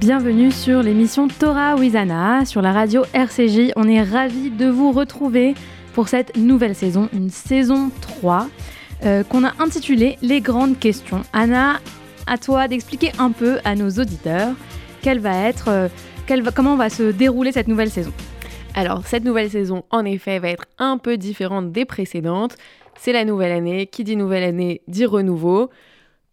Bienvenue sur l'émission Torah Wizana sur la radio RCJ. On est ravis de vous retrouver pour cette nouvelle saison, une saison 3 euh, qu'on a intitulée Les grandes questions. Anna, à toi d'expliquer un peu à nos auditeurs quelle va être, euh, comment va se dérouler cette nouvelle saison. Alors cette nouvelle saison, en effet, va être un peu différente des précédentes. C'est la nouvelle année. Qui dit nouvelle année dit renouveau.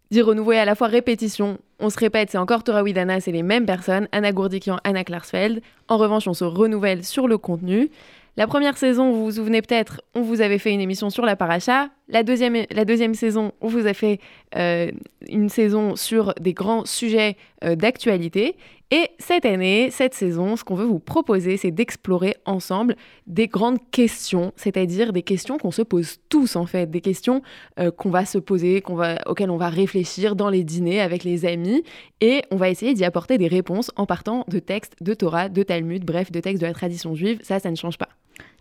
Dit renouveau et à la fois répétition. On se répète, c'est encore Torah Widana, c'est les mêmes personnes, Anna Gourdikian, Anna Klarsfeld. En revanche, on se renouvelle sur le contenu. La première saison, vous vous souvenez peut-être, on vous avait fait une émission sur la paracha. La deuxième, la deuxième saison, on vous a fait euh, une saison sur des grands sujets euh, d'actualité. Et cette année, cette saison, ce qu'on veut vous proposer, c'est d'explorer ensemble des grandes questions, c'est-à-dire des questions qu'on se pose tous en fait, des questions euh, qu'on va se poser, qu'on va, auxquelles on va réfléchir dans les dîners avec les amis, et on va essayer d'y apporter des réponses en partant de textes de Torah, de Talmud, bref, de textes de la tradition juive. Ça, ça ne change pas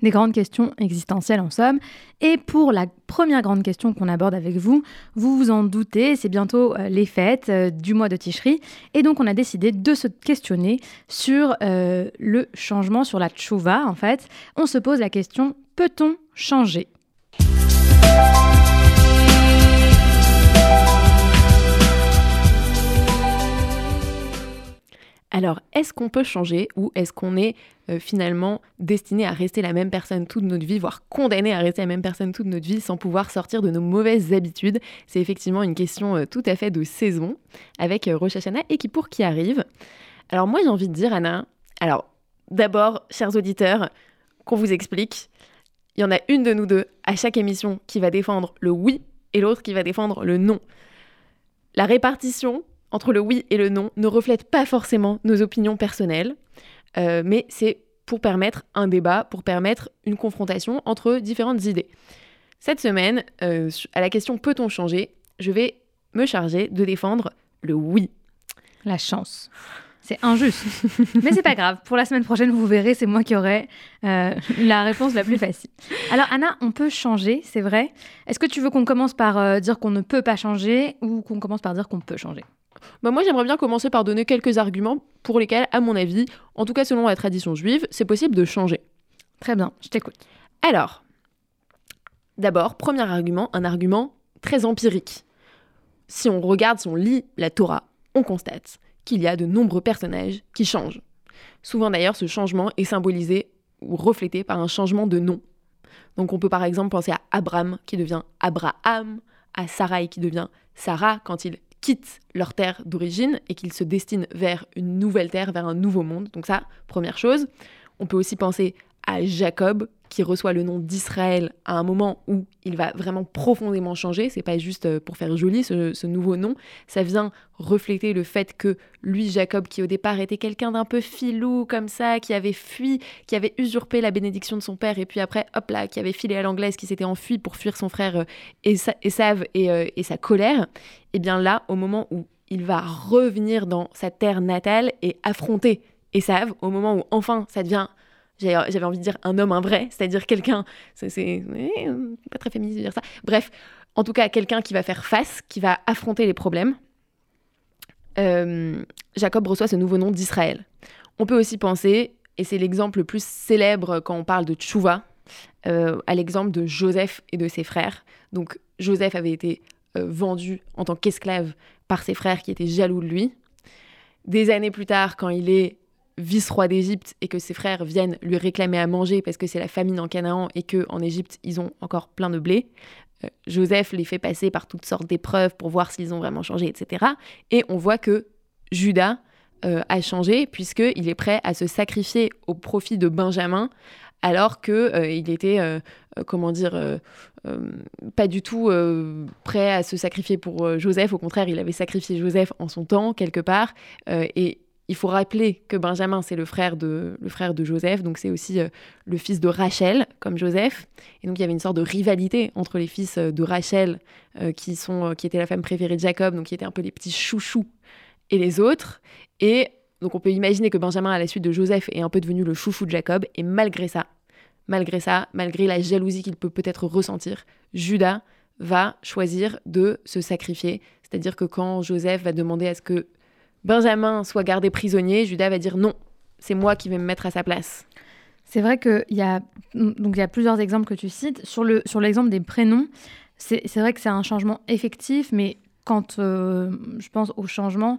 des grandes questions existentielles en somme. Et pour la première grande question qu'on aborde avec vous, vous vous en doutez, c'est bientôt euh, les fêtes euh, du mois de Tishri. Et donc on a décidé de se questionner sur euh, le changement, sur la tchouva en fait. On se pose la question, peut-on changer? Alors, est-ce qu'on peut changer ou est-ce qu'on est, euh, finalement destiné à rester la même personne toute notre vie, voire condamné à rester la même personne toute notre vie sans pouvoir sortir de nos mauvaises habitudes? C'est effectivement une question euh, tout à fait de saison avec euh, et qui pour qui arrive. Alors moi j'ai envie de dire Anna, alors d'abord chers auditeurs, qu'on vous explique, il y en a une de nous deux à chaque émission qui va défendre le oui et l'autre qui va défendre le non. La répartition entre le oui et le non ne reflète pas forcément nos opinions personnelles, euh, mais c'est pour permettre un débat, pour permettre une confrontation entre différentes idées. Cette semaine, euh, à la question peut-on changer, je vais me charger de défendre le oui. La chance. C'est injuste. Mais c'est pas grave. Pour la semaine prochaine, vous verrez, c'est moi qui aurai euh, la réponse la plus facile. Alors, Anna, on peut changer, c'est vrai. Est-ce que tu veux qu'on commence par dire qu'on ne peut pas changer ou qu'on commence par dire qu'on peut changer? Bah moi j'aimerais bien commencer par donner quelques arguments pour lesquels, à mon avis, en tout cas selon la tradition juive, c'est possible de changer. Très bien, je t'écoute. Alors, d'abord, premier argument, un argument très empirique. Si on regarde, si on lit la Torah, on constate qu'il y a de nombreux personnages qui changent. Souvent d'ailleurs, ce changement est symbolisé ou reflété par un changement de nom. Donc on peut par exemple penser à Abraham qui devient Abraham, à Sarai qui devient Sarah quand il quittent leur terre d'origine et qu'ils se destinent vers une nouvelle terre, vers un nouveau monde. Donc ça, première chose. On peut aussi penser à Jacob, qui reçoit le nom d'Israël à un moment où il va vraiment profondément changer. C'est pas juste euh, pour faire joli ce, nouveau nom. Ça vient refléter le fait que lui, Jacob, qui au départ était quelqu'un d'un peu filou comme ça, qui avait fui, qui avait usurpé la bénédiction de son père, et puis après, hop là, qui avait filé à l'anglaise, qui s'était enfui pour fuir son frère euh, Esav et, euh, et sa colère. Et eh bien là, au moment où il va revenir dans sa terre natale et affronter Esav, au moment où enfin ça devient j'avais envie de dire un homme, un vrai, c'est-à-dire quelqu'un, c'est pas très féministe de dire ça. Bref, en tout cas, quelqu'un qui va faire face, qui va affronter les problèmes. Euh, Jacob reçoit ce nouveau nom d'Israël. On peut aussi penser, et c'est l'exemple le plus célèbre quand on parle de Tchouva, euh, à l'exemple de Joseph et de ses frères. Donc Joseph avait été euh, vendu en tant qu'esclave par ses frères qui étaient jaloux de lui. Des années plus tard, quand il est vice-roi d'Égypte et que ses frères viennent lui réclamer à manger parce que c'est la famine en Canaan et que en Égypte ils ont encore plein de blé. Euh, Joseph les fait passer par toutes sortes d'épreuves pour voir s'ils ont vraiment changé, etc. Et on voit que Judas euh, a changé puisqu'il est prêt à se sacrifier au profit de Benjamin alors que euh, était, comment dire, pas du tout prêt à se sacrifier pour Joseph. Au contraire, il avait sacrifié Joseph en son temps quelque part et il faut rappeler que Benjamin, c'est le frère de, le frère de Joseph, donc c'est aussi euh, le fils de Rachel, comme Joseph. Et donc il y avait une sorte de rivalité entre les fils euh, de Rachel, euh, qui, sont, qui la femme préférée de Jacob, donc qui étaient un peu les petits chouchous, et les autres. Et donc on peut imaginer que Benjamin, à la suite de Joseph, est un peu devenu le chouchou de Jacob. Et malgré ça, malgré ça, malgré la jalousie qu'il peut peut-être ressentir, Judas va choisir de se sacrifier. C'est-à-dire que quand Joseph va demander à ce que Benjamin soit gardé prisonnier, Judas va dire non, c'est moi qui vais me mettre à sa place. C'est vrai qu'il y, a, y a plusieurs exemples que tu cites. Sur, le, sur l'exemple des prénoms, c'est, vrai que c'est un changement effectif, mais quand euh, je pense au changement,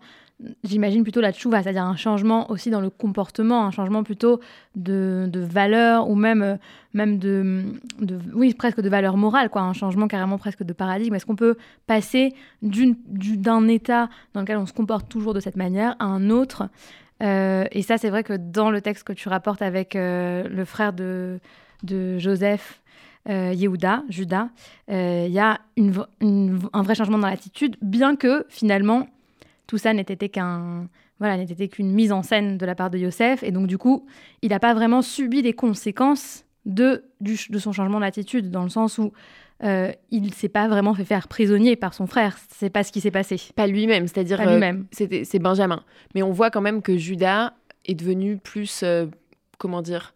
j'imagine plutôt la tchouva, c'est-à-dire un changement aussi dans le comportement, un changement plutôt de, de valeur ou même, euh, même de, de, oui, presque de valeur morale, quoi, un changement carrément presque de paradigme. Est-ce qu'on peut passer d'un état dans lequel on se comporte toujours de cette manière à un autre? Euh, Et ça, c'est vrai que dans le texte que tu rapportes avec le frère de, de Joseph, Yehuda, Judas, il y a une, un vrai changement dans l'attitude, bien que finalement tout ça n'était qu'un voilà, n'était qu'une mise en scène de la part de Yosef. Et donc, du coup, il n'a pas vraiment subi les conséquences de, de son changement d'attitude, dans le sens où euh, il ne s'est pas vraiment fait faire prisonnier par son frère. C'est pas ce qui s'est passé. Pas lui-même, c'est-à-dire euh, lui-même. c'est Benjamin. Mais on voit quand même que Judas est devenu plus, euh, comment dire,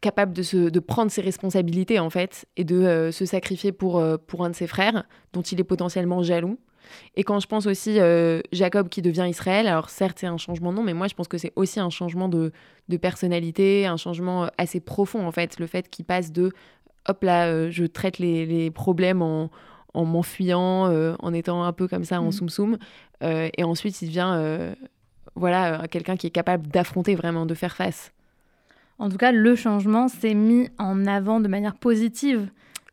capable de, se, de prendre ses responsabilités en fait et de se sacrifier pour, pour un de ses frères dont il est potentiellement jaloux. Et quand je pense aussi euh, Jacob qui devient Israël, alors certes c'est un changement de nom, mais moi je pense que c'est aussi un changement de, personnalité, un changement euh, assez profond en fait. Le fait qu'il passe de hop là, euh, je traite les, problèmes en, m'enfuyant, en étant un peu comme ça en mmh. soum soum, et ensuite il devient voilà quelqu'un qui est capable d'affronter vraiment, de faire face. En tout cas, le changement s'est mis en avant de manière positive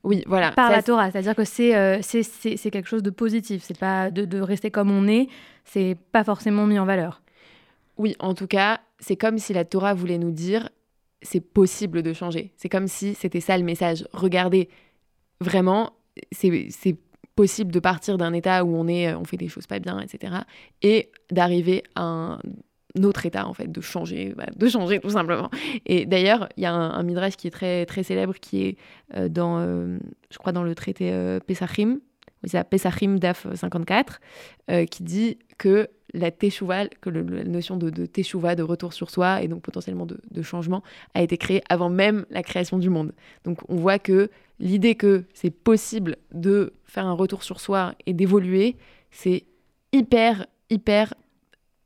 oui, voilà. Par la Torah, c'est-à-dire que euh, c'est c'est quelque chose de positif. C'est pas de, de, rester comme on est. C'est pas forcément mis en valeur. Oui, en tout cas, c'est comme si la Torah voulait nous dire c'est possible de changer. C'est comme si c'était ça le message. Regardez, vraiment, c'est possible de partir d'un état où on est, on fait des choses pas bien, etc., et d'arriver à un notre état en fait de changer bah, de changer tout simplement. Et d'ailleurs il y a un, midrash qui est très très célèbre qui est euh, dans euh, je crois dans le traité euh, Pesachim. Pesachim Daf 54 qui dit que la teshuva que la notion de, de teshuva de retour sur soi et donc potentiellement de, changement a été créée avant même la création du monde. Donc on voit que l'idée que c'est possible de faire un retour sur soi et d'évoluer c'est hyper hyper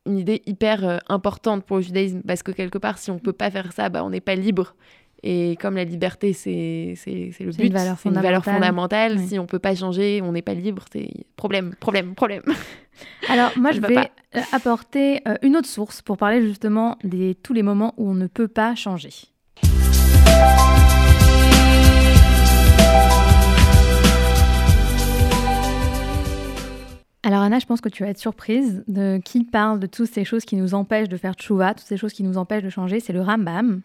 une idée hyper euh, importante pour le judaïsme, parce que quelque part, si on ne peut pas faire ça, bah, on n'est pas libre. Et comme la liberté, c'est le but, c'est une valeur fondamentale. Si on ne peut pas changer, on n'est pas libre, c'est problème, problème, problème. Alors moi, je, vais euh, apporter euh, une autre source pour parler justement de tous les moments où on ne peut pas changer. Alors Anna, je pense que tu vas être surprise de qui parle de toutes ces choses qui nous empêchent de faire tchouva, toutes ces choses qui nous empêchent de changer. C'est le Rambam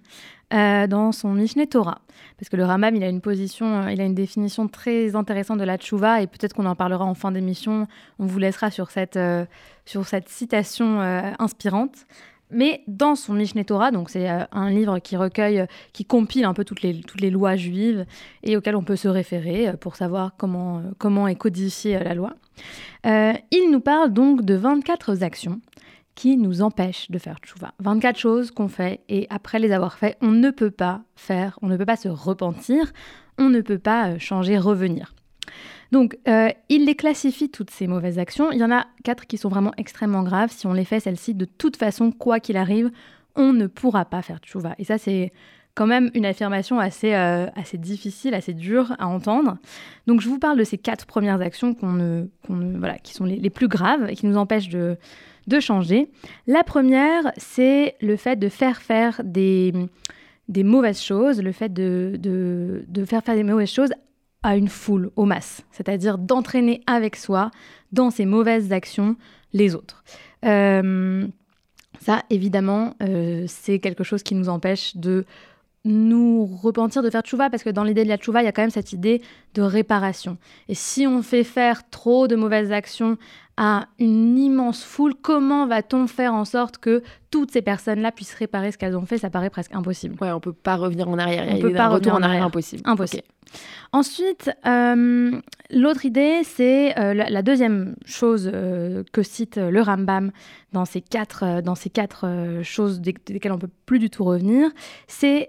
euh, dans son Mishneh Torah. Parce que le Rambam, il a une position, euh, il a une définition très intéressante de la tchouva et peut-être qu'on en parlera en fin d'émission. On vous laissera sur cette, euh, sur cette citation inspirante. Mais dans son Mishneh Torah, donc c'est un livre qui recueille, qui compile un peu toutes les, toutes les lois juives et auquel on peut se référer pour savoir comment, comment est codifiée la loi. Euh, il nous parle donc de 24 actions qui nous empêchent de faire tchouva. 24 choses qu'on fait et après les avoir fait, on ne peut pas faire, on ne peut pas se repentir, on ne peut pas euh, changer, revenir. Donc, euh, il les classifie toutes ces mauvaises actions. Il y en a quatre qui sont vraiment extrêmement graves. Si on les fait, celles-ci, de toute façon, quoi qu'il arrive, on ne pourra pas faire tchouva. Et ça, c'est quand même une affirmation assez, euh, assez difficile, assez dure à entendre. Donc je vous parle de ces quatre premières actions qu'on ne, voilà, qui sont les, plus graves et qui nous empêchent de, de changer. La première, c'est le fait de faire faire des, des mauvaises choses, le fait de, de, de faire faire des mauvaises choses à une foule, aux masses, c'est-à-dire d'entraîner avec soi dans ces mauvaises actions les autres. Euh, ça, évidemment, euh, c'est quelque chose qui nous empêche de nous repentir de faire tchouva parce que dans l'idée de la tchouva, il y a quand même cette idée de réparation. Et si on fait faire trop de mauvaises actions à une immense foule, comment va-t-on faire en sorte que toutes ces personnes-là puissent réparer ce qu'elles ont fait? Ça paraît presque impossible. Ouais, on peut pas revenir en arrière. On peut pas revenir en arrière. Impossible. Impossible. Ensuite, euh, l'autre idée, c'est euh, la, deuxième chose euh, que cite le Rambam dans ces quatre, dans ces quatre choses desquelles on peut plus du tout revenir, c'est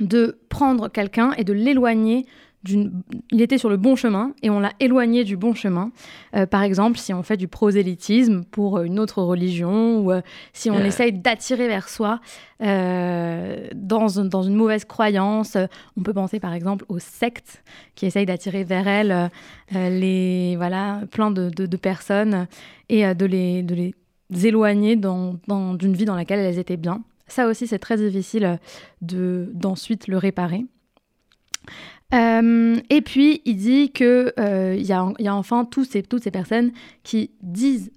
de prendre quelqu'un et de l'éloigner il était sur le bon chemin et on l'a éloigné du bon chemin. Euh, par exemple, si on fait du prosélytisme pour une autre religion ou euh, si on essaye d'attirer vers soi euh, dans, dans, une mauvaise croyance, on peut penser par exemple aux sectes qui essayent d'attirer vers elles les, voilà, plein de, de, personnes et de les, de les éloigner dans, dans, d'une vie dans laquelle elles étaient bien. Ça aussi, c'est très difficile de, d'ensuite le réparer. Euh, et puis, il dit qu'il euh, y, a, enfin tous ces, toutes ces personnes qui disent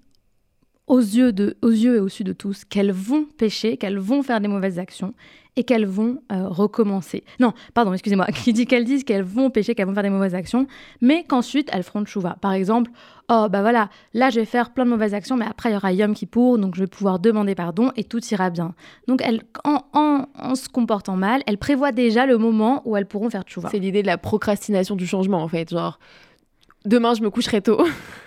aux yeux, de, aux yeux et au-dessus de tous qu'elles vont pécher, qu'elles vont faire des mauvaises actions et qu'elles vont euh, recommencer. Non, pardon, excusez-moi, qui dit qu'elles disent qu'elles vont pécher, qu'elles vont faire des mauvaises actions, mais qu'ensuite elles feront chouva. Par exemple, oh bah voilà, là je vais faire plein de mauvaises actions, mais après il y aura Yom Kippour, donc je vais pouvoir demander pardon et tout ira bien. Donc elle, en, en, en se comportant mal, elles prévoient déjà le moment où elles pourront faire chouva. C'est l'idée de la procrastination du changement en fait, genre demain je me coucherai tôt.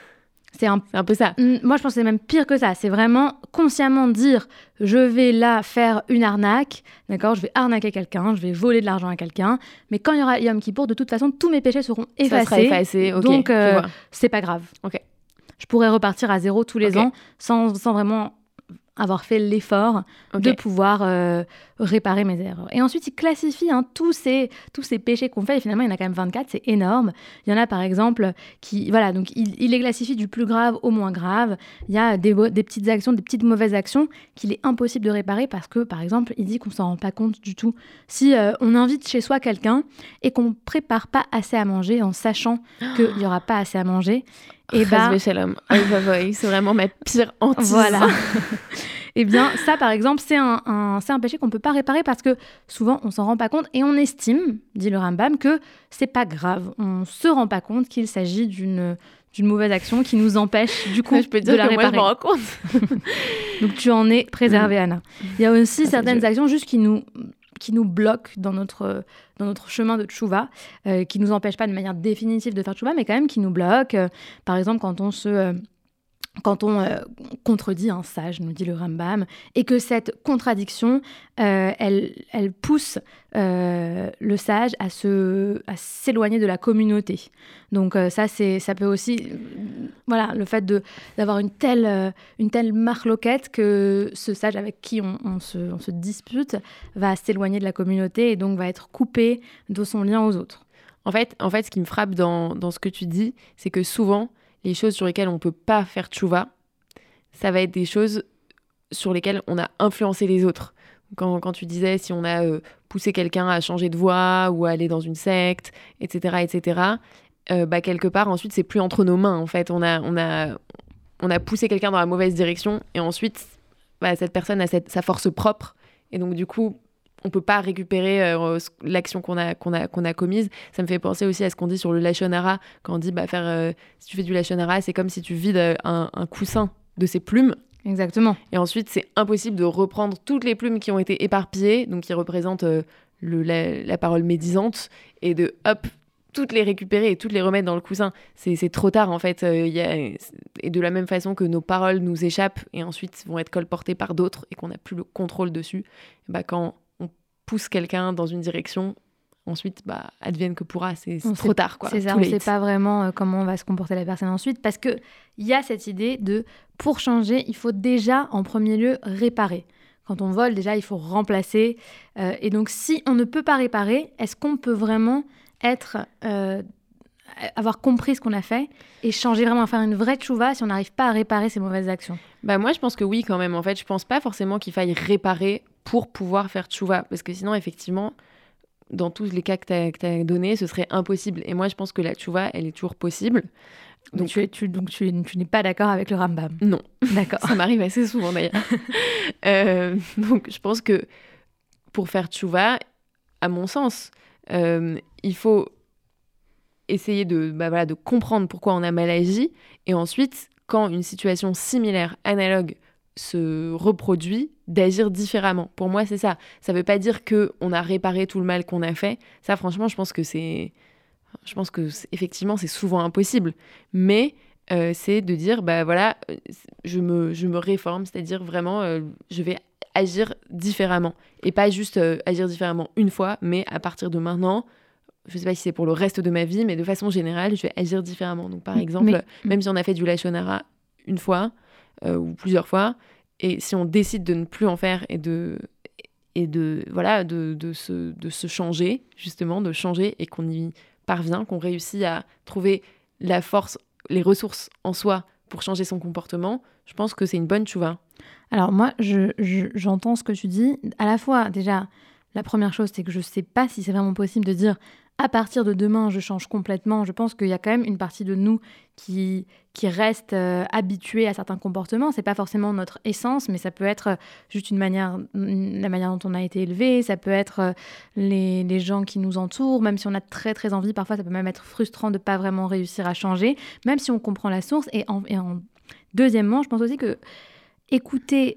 C'est un... un, peu ça. Moi, je pense que c'est même pire que ça. C'est vraiment consciemment dire je vais là faire une arnaque, d'accord Je vais arnaquer quelqu'un, je vais voler de l'argent à quelqu'un. Mais quand il y aura Yom Kippour, de toute façon, tous mes péchés seront effacés. Ça sera effacé, ok. Donc, euh, c'est pas grave. Ok. Je pourrais repartir à zéro tous les ans sans, sans vraiment avoir fait l'effort de pouvoir euh, réparer mes erreurs. Et ensuite, il classifie hein, tous, ces, tous ces péchés qu'on fait, et finalement, il y en a quand même 24, c'est énorme. Il y en a, par exemple, qui... Voilà, donc il, il, les classifie du plus grave au moins grave. Il y a des, des petites actions, des petites mauvaises actions qu'il est impossible de réparer parce que, par exemple, il dit qu'on s'en rend pas compte du tout. Si euh, on invite chez soi quelqu'un et qu'on prépare pas assez à manger en sachant qu'il n'y aura pas assez à manger, et bah, c'est vraiment ma pire hantise. Voilà. eh bien, ça, par exemple, c'est un, un, un péché qu'on ne peut pas réparer parce que souvent, on s'en rend pas compte et on estime, dit le Rambam, que c'est pas grave. On se rend pas compte qu'il s'agit d'une d'une mauvaise action qui nous empêche du coup je peux dire de la que réparer. Moi, je rends compte. Donc tu en es préservé, mm. Anna. Il y a aussi ah, certaines actions juste qui nous qui nous bloquent dans notre, dans notre chemin de tchouva, euh, qui nous empêchent pas de manière définitive de faire tchouva, mais quand même qui nous bloquent. Euh, par exemple, quand on se... Quand on euh, contredit un sage, nous dit le Rambam, et que cette contradiction, euh, elle, elle, pousse euh, le sage à, se, à s'éloigner de la communauté. Donc ça, c'est, ça peut aussi, voilà, le fait de, d'avoir une telle, une telle marloquette que ce sage avec qui on, on, se, on se dispute va s'éloigner de la communauté et donc va être coupé de son lien aux autres. En fait, en fait ce qui me frappe dans, dans ce que tu dis, c'est que souvent, les choses sur lesquelles on peut pas faire tchouva, ça va être des choses sur lesquelles on a influencé les autres. Quand, tu disais si on a euh, poussé quelqu'un à changer de voie ou à aller dans une secte, etc., etc., euh, bah quelque part ensuite c'est plus entre nos mains en fait. On a, on a, on a poussé quelqu'un dans la mauvaise direction et ensuite bah, cette personne a sa force propre et donc du coup on peut pas récupérer euh, l'action qu'on a, qu'on a, qu'on a commise. Ça me fait penser aussi à ce qu'on dit sur le lachonara, quand on dit bah, faire, euh, si tu fais du lachonara, c'est comme si tu vides euh, un, un, coussin de ses plumes. Exactement. Et ensuite, c'est impossible de reprendre toutes les plumes qui ont été éparpillées, donc qui représentent le, la, la, parole médisante, et de hop, toutes les récupérer et toutes les remettre dans le coussin. C'est trop tard en fait. y a, et de la même façon que nos paroles nous échappent et ensuite vont être colportées par d'autres et qu'on n'a plus le contrôle dessus, bah, quand pousse quelqu'un dans une direction, ensuite, bah, advienne que pourra. C'est trop tard, quoi. C'est ça, on ne sait pas vraiment euh, comment va se comporter la personne ensuite, parce qu'il y a cette idée de, pour changer, il faut déjà, en premier lieu, réparer. Quand on vole, déjà, il faut remplacer. Euh, et donc, si on ne peut pas réparer, est-ce qu'on peut vraiment être... Euh, avoir compris ce qu'on a fait et changer vraiment, faire une vraie tchouva si on n'arrive pas à réparer ces mauvaises actions? Bah moi je pense que oui quand même. En fait, je pense pas forcément qu'il faille réparer pour pouvoir faire tchouva. Parce que sinon, effectivement, dans tous les cas que tu as, donnés, ce serait impossible. Et moi, je pense que la tchouva, elle est toujours possible. Donc, tu, tu, donc tu, tu n'es pas d'accord avec le Rambam Non. D'accord. Ça m'arrive assez souvent d'ailleurs. euh, donc je pense que pour faire tchouva, à mon sens, euh, il faut essayer de, bah voilà, de comprendre pourquoi on a mal agi. Et ensuite, quand une situation similaire, analogue, se reproduit, d'agir différemment. Pour moi, c'est ça. Ça veut pas dire que on a réparé tout le mal qu'on a fait. Ça, franchement, je pense que c'est, je pense que effectivement, c'est souvent impossible. Mais euh, c'est de dire, bah voilà, je me, je me réforme, c'est-à-dire vraiment, euh, je vais agir différemment et pas juste euh, agir différemment une fois, mais à partir de maintenant, je sais pas si c'est pour le reste de ma vie, mais de façon générale, je vais agir différemment. Donc, par exemple, Mais- même si on a fait du lachonara une fois euh, ou plusieurs fois, et si on décide de ne plus en faire et de et de voilà de, de se, de se changer justement de changer et qu'on y parvient qu'on réussit à trouver la force les ressources en soi pour changer son comportement je pense que c'est une bonne chouva Alors moi, je- je- j'entends ce que tu dis. À la fois, déjà, la première chose, c'est que je sais pas si c'est vraiment possible de dire à partir de demain, je change complètement. Je pense qu'il y a quand même une partie de nous qui, reste euh, habituée à certains comportements. C'est pas forcément notre essence, mais ça peut être euh, juste une manière, une- la manière dont on a été élevé. Ça peut être euh, les, gens qui nous entourent. Même si on a très très envie, parfois ça peut même être frustrant de pas vraiment réussir à changer, même si on comprend la source. Et, en- deuxièmement, je pense aussi que écouter,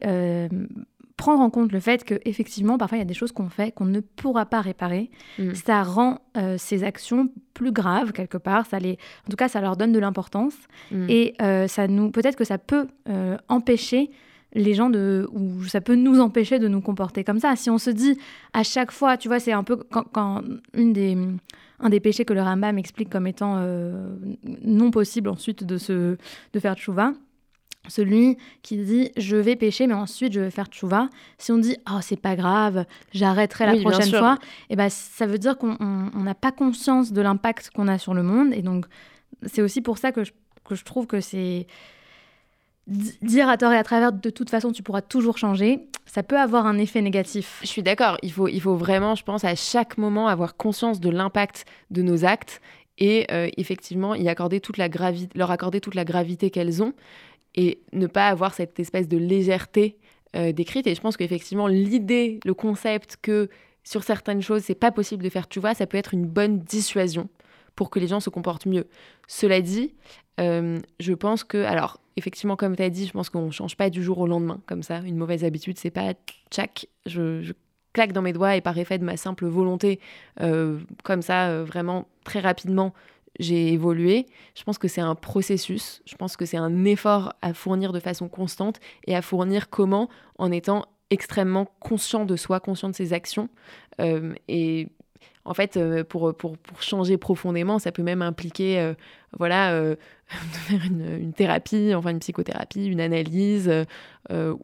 prendre en compte le fait que effectivement parfois il y a des choses qu'on fait qu'on ne pourra pas réparer, Mm. ça rend euh, ces actions plus graves quelque part. Ça les, en tout cas, ça leur donne de l'importance Mm. et euh, ça nous, peut-être que ça peut euh, empêcher les gens de, ou ça peut nous empêcher de nous comporter comme ça. Si on se dit à chaque fois, tu vois, c'est un peu quand, quand une des un des péchés que le Rambam explique comme étant non possible ensuite de se de faire tchouva, celui qui dit je vais pécher mais ensuite je vais faire tchouva. Si on dit oh c'est pas grave, j'arrêterai la Oui, prochaine fois, et ben ça veut dire qu'on on- on n'a pas conscience de l'impact qu'on a sur le monde. Et donc c'est aussi pour ça que je, que je trouve que c'est di- dire à tort et à travers de toute façon tu pourras toujours changer, ça peut avoir un effet négatif. Je suis d'accord, il faut, il faut vraiment, je pense, à chaque moment avoir conscience de l'impact de nos actes. Et euh, effectivement y accorder toute la leur accorder toute la gravité qu'elles ont et ne pas avoir cette espèce de légèreté euh, décrite. Et je pense qu'effectivement, l'idée, le concept que sur certaines choses, c'est pas possible de faire tu vois, ça peut être une bonne dissuasion pour que les gens se comportent mieux. Cela dit, euh, je pense que, alors, effectivement, comme tu as dit, je pense qu'on ne change pas du jour au lendemain, comme ça. Une mauvaise habitude, c'est pas tchac, je, claque dans mes doigts et par effet de ma simple volonté, euh, comme ça, vraiment très rapidement, j'ai évolué. Je pense que c'est un processus, je pense que c'est un effort à fournir de façon constante et à fournir comment En étant extrêmement conscient de soi, conscient de ses actions. Euh, et en fait, euh, pour, pour, pour changer profondément, ça peut même impliquer, euh, voilà, euh, une, une thérapie, enfin une psychothérapie, une analyse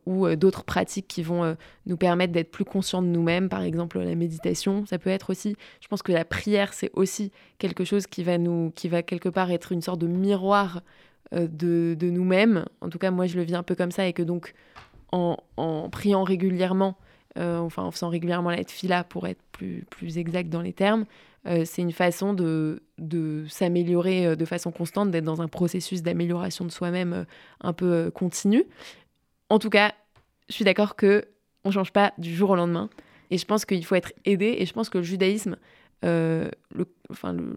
ou d'autres pratiques qui vont nous permettre d'être plus conscients de nous-mêmes. Par exemple, la méditation, ça peut être aussi. Je pense que la prière, c'est aussi quelque chose qui va nous, qui va quelque part être une sorte de miroir de, de nous-mêmes. En tout cas, moi, je le vis un peu comme ça et que donc, en, en priant régulièrement, enfin en faisant régulièrement la fila pour être plus, plus exact dans les termes, euh, c'est une façon de, de s'améliorer euh, de façon constante, d'être dans un processus d'amélioration de soi-même euh, un peu euh, continu. En tout cas, je suis d'accord que on change pas du jour au lendemain, et je pense qu'il faut être aidé, et je pense que le judaïsme, euh, le, enfin le,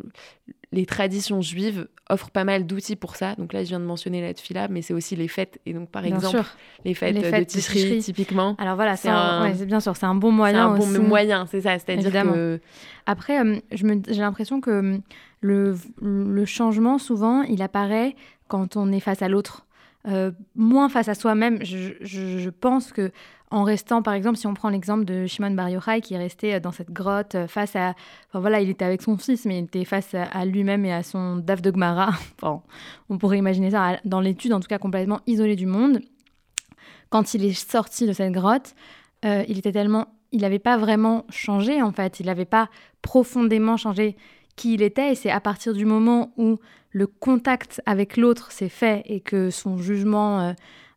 les traditions juives offrent pas mal d'outils pour ça. Donc là, je viens de mentionner la tefila, mais c'est aussi les fêtes, et donc par Bien exemple sûr. les fêtes, Les euh, fêtes de Tishri. typiquement. Alors voilà, C'est un- ouais, c'est bien sûr, c'est un bon moyen un bon aussi. moyen, c'est ça. C'est-à-dire que Après, euh, j'ai l'impression que hum, le, le changement, souvent, il apparaît quand on est face à l'autre. Euh, moins face à soi-même. Je, je- je pense que en restant, par exemple, si on prend l'exemple de Shimon Bar Yochai qui est resté euh, dans cette grotte euh, face à, enfin voilà, il était avec son fils, mais il était face à, lui-même et à son daf de on pourrait imaginer ça dans l'étude, en tout cas complètement isolé du monde. Quand il est sorti de cette grotte, euh, il était tellement, il n'avait pas vraiment changé en fait. Il n'avait pas profondément changé qui il était. Et c'est à partir du moment où le contact avec l'autre s'est fait et que son jugement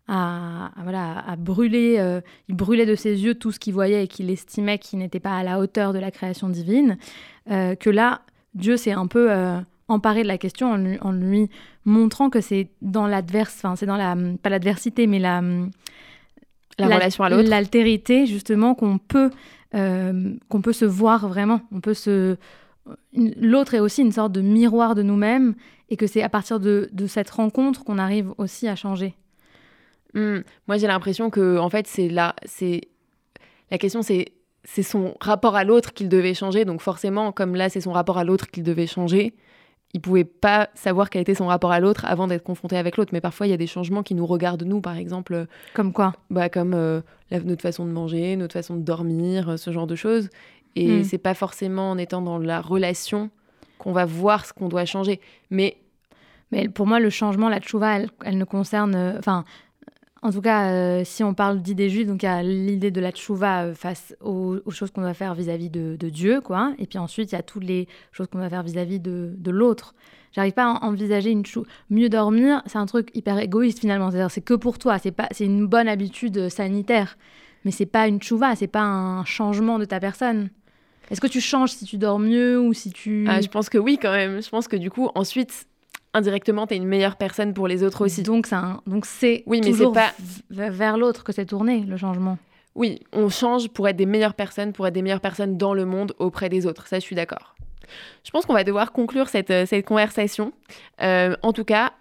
a- voilà, a brûlé, euh, il brûlait de ses yeux tout ce qu'il voyait et qu'il estimait qu'il n'était pas à la hauteur de la création divine, euh, que là, Dieu s'est un peu euh, emparé de la question en lui, en lui montrant que c'est dans l'adverse, enfin c'est dans la, pas l'adversité, mais la, la la- relation à l'autre. L'altérité, justement, qu'on peut, qu'on peut se voir vraiment. On peut se... L'autre est aussi une sorte de miroir de nous-mêmes et que c'est à partir de, de cette rencontre qu'on arrive aussi à changer. Hmm. Moi, j'ai l'impression que, en fait, c'est là, c'est la question, c'est c'est son rapport à l'autre qu'il devait changer. Donc forcément, comme là, c'est son rapport à l'autre qu'il devait changer, il pouvait pas savoir quel était son rapport à l'autre avant d'être confronté avec l'autre. Mais parfois, il y a des changements qui nous regardent nous, par exemple, Comme quoi? bah, comme euh, la- notre façon de manger, notre façon de dormir, euh, ce genre de choses. Et Mm. c'est pas forcément en étant dans la relation qu'on va voir ce qu'on doit changer. Mais mais pour moi, le changement, la tchouva, elle, ne concerne. euh, Enfin, en tout cas, euh, si on parle d'idées juives, donc il y a l'idée de la tchouva euh, face aux, choses qu'on doit faire vis-à-vis de, Dieu, quoi. Et puis ensuite, il y a toutes les choses qu'on doit faire vis-à-vis de, l'autre. J'arrive pas à envisager une chou. Mieux dormir, c'est un truc hyper égoïste finalement. C'est que pour toi. C'est pas, c'est une bonne habitude euh, sanitaire, mais c'est pas une tchouva. C'est pas un changement de ta personne. Est-ce que tu changes si tu dors mieux ou si tu ah, je pense que oui, quand même. Je pense que du coup, ensuite, indirectement, tu es une meilleure personne pour les autres aussi. Donc c'est un- donc c'est Oui, mais toujours c'est pas- v- vers l'autre que c'est tourné le changement. Oui, on change pour être des meilleures personnes, pour être des meilleures personnes dans le monde auprès des autres. Ça, je suis d'accord. Je pense qu'on va devoir conclure cette, euh, cette conversation. Euh, en tout cas,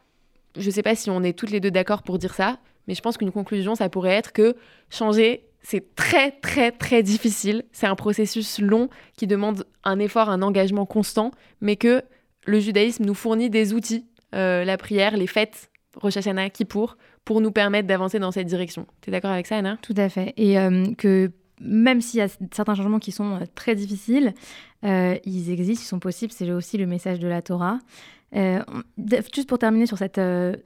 je sais pas si on est toutes les deux d'accord pour dire ça, mais je pense qu'une conclusion, ça pourrait être que changer, c'est très, très, très difficile. C'est un processus long qui demande un effort, un engagement constant, mais que le judaïsme nous fournit des outils, euh, la prière, les fêtes, Rosh Hashanah, Kippour, pour nous permettre d'avancer dans cette direction. Tu es d'accord avec ça, Anna? Tout à fait. Et euh, que même s'il y a certains changements qui sont euh, très difficiles, ils existent, ils sont possibles. C'est aussi le message de la Torah. Juste pour terminer sur cette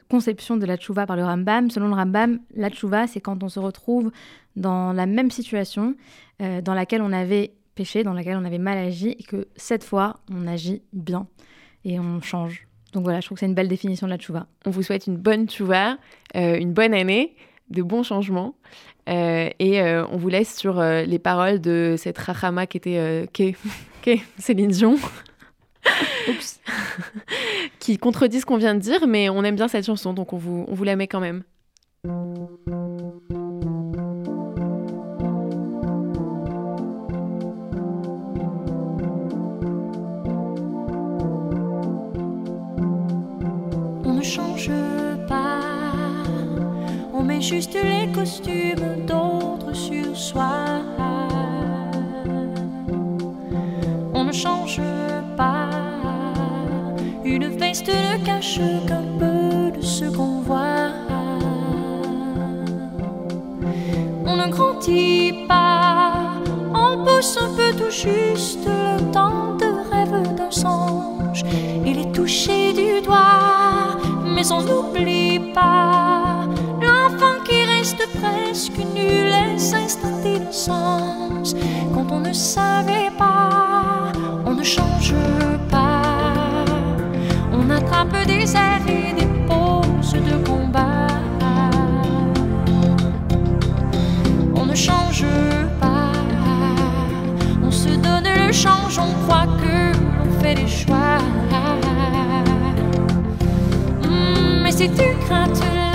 conception de la tchouva par le Rambam, selon le Rambam, la tchouva, c'est quand on se retrouve dans la même situation dans laquelle on avait péché, dans laquelle on avait mal agi, et que cette fois, on agit bien et on change. Donc voilà, je trouve que c'est une belle définition de la tchouva. On vous souhaite une bonne tchouva, euh, une bonne année, de bons changements. Euh, et euh, on vous laisse sur les paroles de cette Rachama qui était qu'est Céline Dion. Oups. qui contredit ce qu'on vient de dire, mais on aime bien cette chanson, donc on vous, on vous la met quand même. Change pas, on met juste les costumes d'autres sur soi. On ne change pas, une veste ne cache qu'un peu de ce qu'on voit. On ne grandit pas, on pousse un peu tout juste le temps de rêve d'un songe. Il est touché du on n'oublie pas l'enfant qui reste presque nul les instants d'innocence. Quand on ne savait pas, on ne change pas. On attrape des airs et des poses de combat. On ne change pas. On se donne le change, on croit que l'on fait des choix. Hmm, mais ces